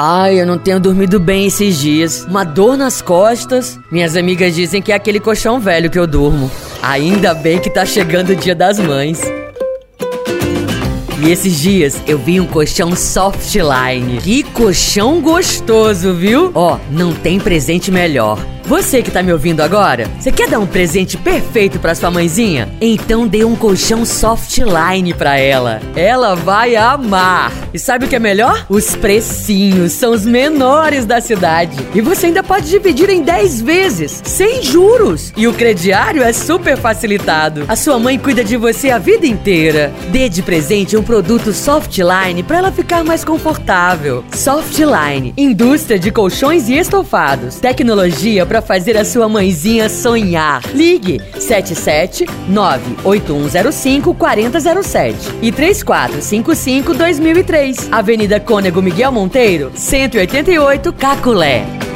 Ai, eu não tenho dormido bem esses dias. Uma dor nas costas. Minhas amigas dizem que é aquele colchão velho que eu durmo. Ainda bem que tá chegando o dia das mães. E esses dias eu vi um colchão Softline. Que colchão gostoso, viu? Ó, não tem presente melhor. Você que tá me ouvindo agora, você quer dar um presente perfeito para sua mãezinha? Então dê um colchão Softline para ela. Ela vai amar. E sabe o que é melhor? Os precinhos são os menores da cidade. E você ainda pode dividir em 10 vezes, sem juros. E o crediário é super facilitado. A sua mãe cuida de você a vida inteira. Dê de presente um produto Softline para ela ficar mais confortável. Softline, indústria de colchões e estofados. Tecnologia para fazer a sua mãezinha sonhar. Ligue 77 98105 4007 e 3455 2003. Avenida Cônego Miguel Monteiro, 188 Caculé.